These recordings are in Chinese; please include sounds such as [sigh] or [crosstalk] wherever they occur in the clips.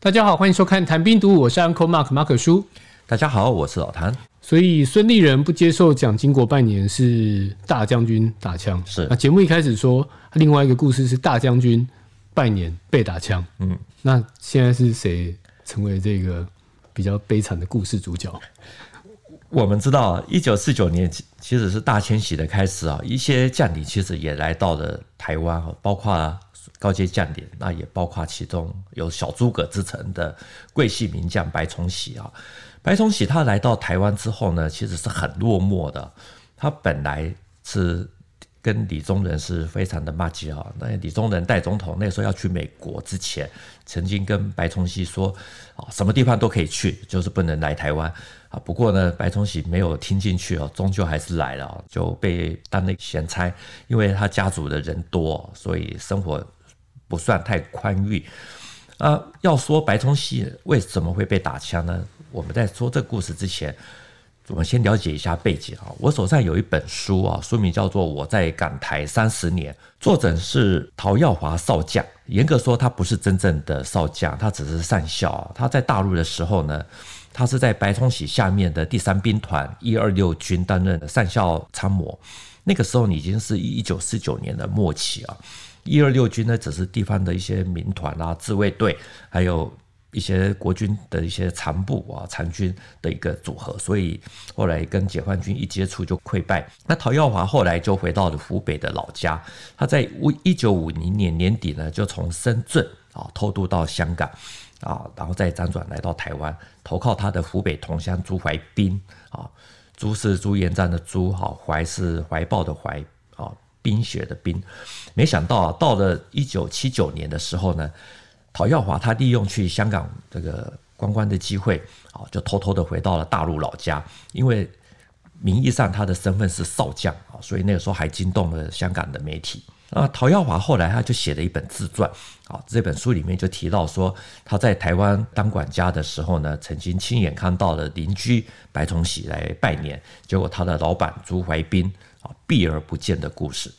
大家好，欢迎收看《谈兵读武》，我是 Uncle Mark 马可叔。大家好，我是老谭。所以孙立人不接受蒋经国拜年是大将军打枪。是那节目一开始说另外一个故事是大将军拜年被打枪。嗯，那现在是谁成为这个比较悲惨的故事主角？我们知道，一九四九年其实是大迁徙的开始啊，一些将领其实也来到了台湾，包括高阶将领，那也包括其中有小诸葛之称的桂系名将白崇禧啊。白崇禧他来到台湾之后呢，其实是很落寞的。他本来是跟李宗仁是非常的麻吉啊。那李宗仁代总统那时候要去美国之前，曾经跟白崇禧说啊，什么地方都可以去，就是不能来台湾。啊，不过呢，白崇禧没有听进去哦，终究还是来了，就被当了闲差。因为他家族的人多，所以生活不算太宽裕。啊，要说白崇禧为什么会被打枪呢？我们在说这故事之前，我们先了解一下背景啊。我手上有一本书啊，书名叫做《我在港台三十年》，作者是陶耀华少将。严格说，他不是真正的少将，他只是上校。他在大陆的时候呢，他是在白崇禧下面的第三兵团一二六军担任上校参谋，那个时候你已经是一九四九年的末期啊。一二六军呢，只是地方的一些民团啊、自卫队，还有一些国军的一些残部啊、残军的一个组合，所以后来跟解放军一接触就溃败。那陶耀华后来就回到了湖北的老家，他在一九五零年年底呢，就从深圳啊偷渡到香港。啊，然后再辗转来到台湾，投靠他的湖北同乡朱怀彬啊。朱是朱元璋的朱，哈，怀是怀抱的怀，啊，冰雪的冰。没想到啊，到了一九七九年的时候呢，陶耀华他利用去香港这个观光的机会，啊，就偷偷的回到了大陆老家，因为名义上他的身份是少将啊，所以那个时候还惊动了香港的媒体。啊，陶耀华后来他就写了一本自传，啊，这本书里面就提到说，他在台湾当管家的时候呢，曾经亲眼看到了邻居白崇禧来拜年，结果他的老板朱怀斌啊避而不见的故事。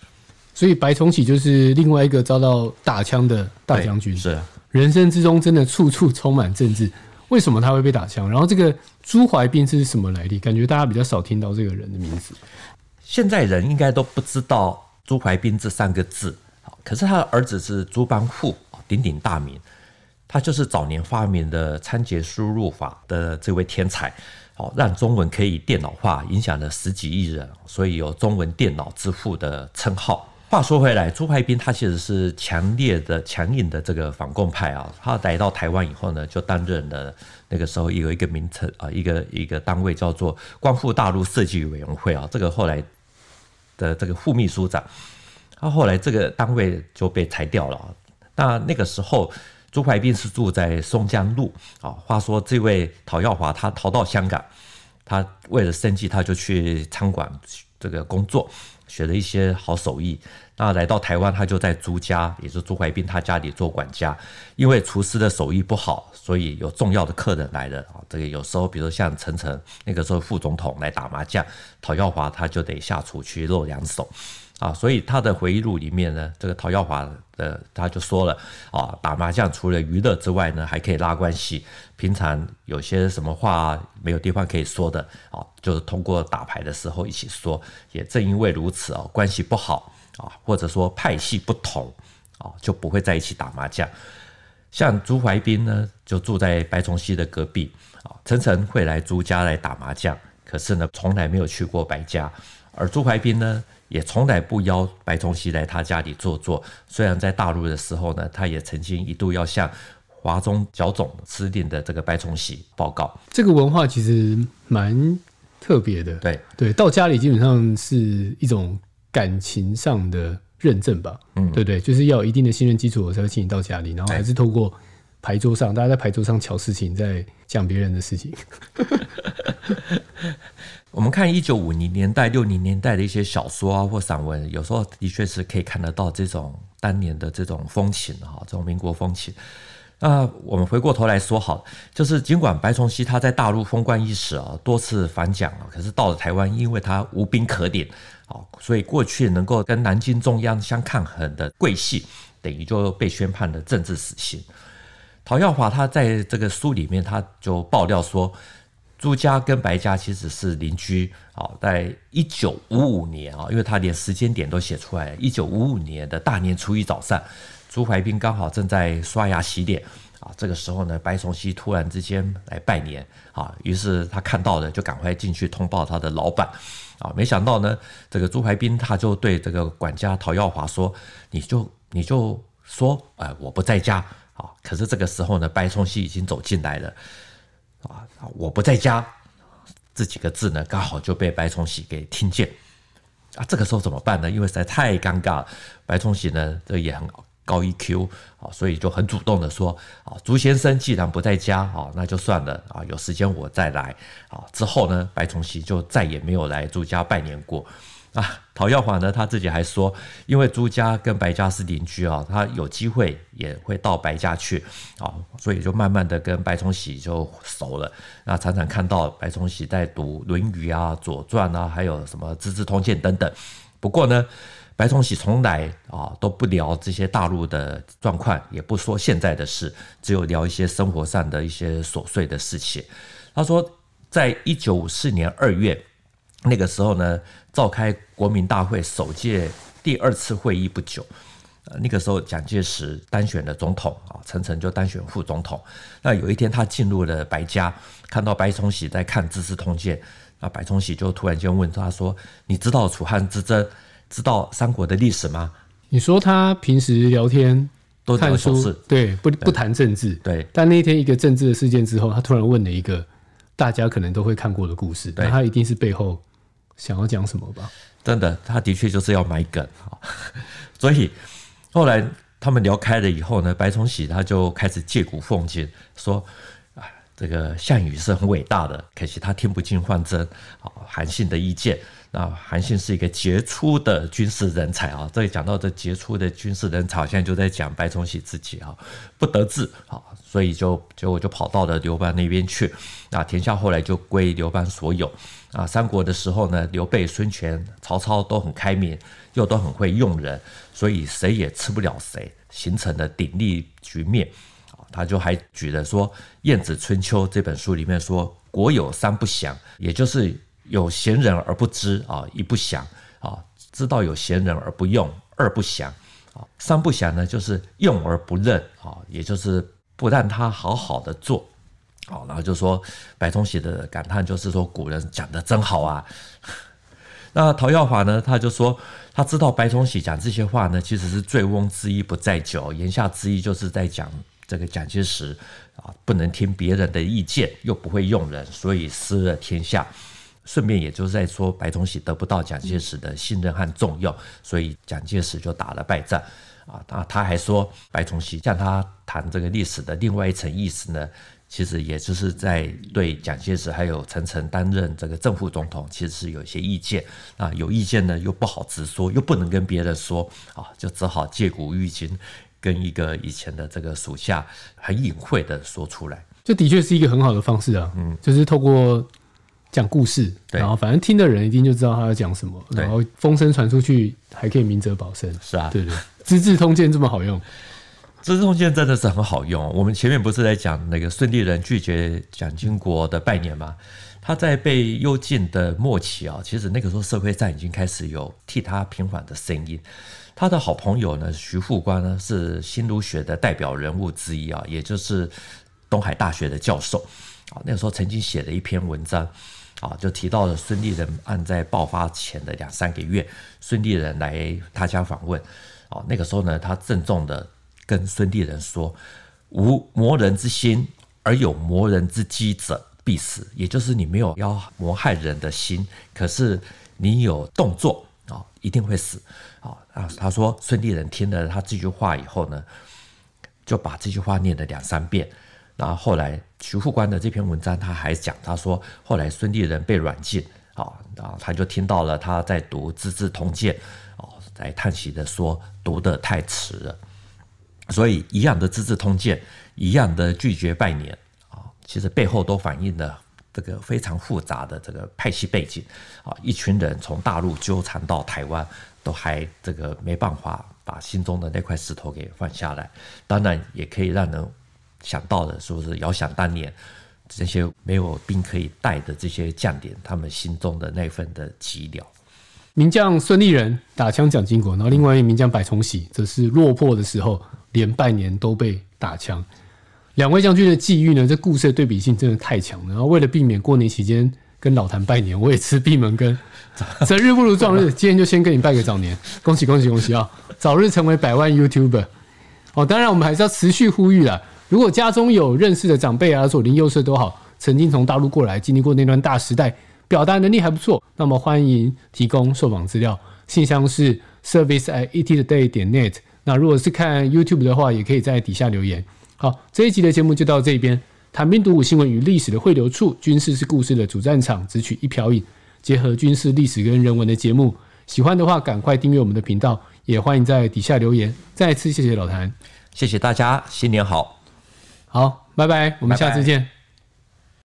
所以白崇禧就是另外一个遭到打枪的大将军。是，人生之中真的处处充满政治。为什么他会被打枪？然后这个朱怀彬是什么来历？感觉大家比较少听到这个人的名字。现在人应该都不知道。朱怀彬这三个字，可是他的儿子是朱邦祜，鼎鼎大名，他就是早年发明的仓頡输入法的这位天才，好让中文可以电脑化，影响了十几亿人，所以有中文电脑之父的称号。话说回来，朱怀彬他其实是强烈的、强硬的这个反共派啊，他来到台湾以后呢，就担任了那个时候有一个名称啊，一个一个单位叫做光复大陆设计委员会啊，这个后来。的这个副秘书长，他后来这个单位就被裁掉了。那那个时候，朱怀彬是住在松江路啊。话说这位陶耀华他逃到香港，他为了生计，他就去餐馆这个工作，学了一些好手艺。那来到台湾，他就在朱家，也就是朱怀斌他家里做管家。因为厨师的手艺不好，所以有重要的客人来了啊，这个有时候，比如像陈诚那个时候副总统来打麻将，陶耀华他就得下厨去露两手啊。所以他的回忆录里面呢，这个陶耀华的他就说了啊，打麻将除了娱乐之外呢，还可以拉关系。平常有些什么话没有地方可以说的啊，就是通过打牌的时候一起说。也正因为如此啊，关系不好。啊，或者说派系不同啊，就不会在一起打麻将。像朱怀彬呢，就住在白崇禧的隔壁啊，陈诚会来朱家来打麻将，可是呢，从来没有去过白家。而朱怀斌呢，也从来不邀白崇禧来他家里坐坐。虽然在大陆的时候呢，他也曾经一度要向华中剿总司令的这个白崇禧报告。这个文化其实蛮特别的。对对，到家里基本上是一种。感情上的认证吧，嗯，对对，就是要有一定的信任基础，我才会请你到家里，然后还是透过牌桌上，大家在牌桌上瞧事情，在讲别人的事情。[laughs] [laughs] 我们看一九五零年代、六零年代的一些小说啊或散文，有时候的确是可以看得到这种当年的这种风情哈，这种民国风情。那我们回过头来说好，就是尽管白崇禧他在大陆风光一时啊，多次反蒋啊，可是到了台湾，因为他无兵可点。啊所以过去能够跟南京中央相抗衡的桂系，等于就被宣判了政治死刑。陶耀华他在这个书里面，他就爆料说，朱家跟白家其实是邻居啊。在一九五五年啊，因为他连时间点都写出来，一九五五年的大年初一早上，朱怀彬刚好正在刷牙洗脸啊。这个时候呢，白崇禧突然之间来拜年啊，于是他看到了，就赶快进去通报他的老板啊。没想到呢，这个朱怀彬他就对这个管家陶耀华说：“你就你就说，哎，我不在家。”啊！可是这个时候呢，白崇禧已经走进来了，我不在家，这几个字呢，刚好就被白崇禧给听见，啊，这个时候怎么办呢？因为实在太尴尬了，白崇禧呢，这也很高 EQ 啊，所以就很主动的说，啊，朱先生既然不在家，啊，那就算了，啊，有时间我再来，啊，之后呢，白崇禧就再也没有来朱家拜年过。啊，陶耀华呢，他自己还说，因为朱家跟白家是邻居啊，他有机会也会到白家去啊，所以就慢慢的跟白崇禧就熟了。那常常看到白崇禧在读《论语》啊、《左传》啊，还有什么《资治通鉴》等等。不过呢，白崇禧从来啊都不聊这些大陆的状况，也不说现在的事，只有聊一些生活上的一些琐碎的事情。他说，在一九五四年二月。那个时候呢，召开国民大会首届第二次会议不久，呃，那个时候蒋介石当选了总统啊，陈诚就当选副总统。那有一天他进入了白家，看到白崇禧在看《资治通鉴》，那白崇禧就突然间问他说：“你知道楚汉之争，知道三国的历史吗？”你说他平时聊天都看书，对，不不谈政治，对。但那一天一个政治的事件之后，他突然问了一个大家可能都会看过的故事，那他一定是背后。想要讲什么吧？真的，他的确就是要买梗啊。[laughs] 所以后来他们聊开了以后呢，白崇禧他就开始借古奉今，说啊，这个项羽是很伟大的，可惜他听不进范增啊韩信的意见。那韩信是一个杰出的军事人才啊。这里讲到这杰出的军事人才，现在就在讲白崇禧自己啊，不得志啊，所以就结果就跑到了刘邦那边去。那天下后来就归刘邦所有。啊，三国的时候呢，刘备、孙权、曹操都很开明，又都很会用人，所以谁也吃不了谁，形成了鼎立局面。啊，他就还举了说，《晏子春秋》这本书里面说，国有三不祥，也就是有贤人而不知啊，一不祥啊，知道有贤人而不用，二不祥啊，三不祥呢，就是用而不任啊，也就是不让他好好的做。好，然后就说白崇禧的感叹就是说，古人讲的真好啊。[laughs] 那陶耀华呢，他就说他知道白崇禧讲这些话呢，其实是醉翁之意不在酒，言下之意就是在讲这个蒋介石啊，不能听别人的意见，又不会用人，所以失了天下。顺便也就是在说白崇禧得不到蒋介石的信任和重用，所以蒋介石就打了败仗啊。他他还说白崇禧向他谈这个历史的另外一层意思呢。其实也就是在对蒋介石还有陈诚担任这个正副总统，其实是有一些意见啊，有意见呢又不好直说，又不能跟别人说啊，就只好借古喻今，跟一个以前的这个属下很隐晦的说出来。这的确是一个很好的方式啊，嗯，就是透过讲故事，然后反正听的人一定就知道他要讲什么，然后风声传出去还可以明哲保身，是啊，对对，对，《资治通鉴》这么好用。[laughs] 资治通鉴真的是很好用。我们前面不是在讲那个孙立人拒绝蒋经国的拜年吗？他在被幽禁的末期啊，其实那个时候社会上已经开始有替他平反的声音。他的好朋友呢，徐复观呢，是新儒学的代表人物之一啊，也就是东海大学的教授啊。那个时候曾经写了一篇文章啊，就提到了孙立人案在爆发前的两三个月，孙立人来他家访问啊。那个时候呢，他郑重的。跟孙立人说：“无谋人之心，而有谋人之机者，必死。也就是你没有要谋害人的心，可是你有动作啊，一定会死啊。”啊，他说孙立人听了他这句话以后呢，就把这句话念了两三遍。然后后来徐副官的这篇文章他还讲，他说后来孙立人被软禁啊，然后他就听到了他在读《资治通鉴》哦，在叹息的说读的太迟了。所以，一样的《资治通鉴》，一样的拒绝拜年啊，其实背后都反映了这个非常复杂的这个派系背景啊。一群人从大陆纠缠到台湾，都还这个没办法把心中的那块石头给放下来。当然，也可以让人想到的，是不是遥想当年这些没有兵可以带的这些将领，他们心中的那份的寂寥。名将孙立人打枪蒋经国，然后另外一名将白崇禧则是落魄的时候连半年都被打枪。两位将军的际遇呢，这故事的对比性真的太强了。然后为了避免过年期间跟老谭拜年，我也吃闭门羹。择日不如撞日，今天就先跟你拜个早年，[laughs] 恭喜恭喜恭喜啊！早日成为百万 YouTuber。哦，当然我们还是要持续呼吁啦。如果家中有认识的长辈啊，左邻右舍都好，曾经从大陆过来，经历过那段大时代。表达能力还不错，那么欢迎提供受访资料，信箱是 service at ettoday 点 net。那如果是看 YouTube 的话，也可以在底下留言。好，这一集的节目就到这边。谈兵读武新闻与历史的汇流处，军事是故事的主战场，只取一瓢饮，结合军事历史跟人文的节目。喜欢的话，赶快订阅我们的频道，也欢迎在底下留言。再次谢谢老谭，谢谢大家，新年好，好，拜拜，我们下次见。拜拜。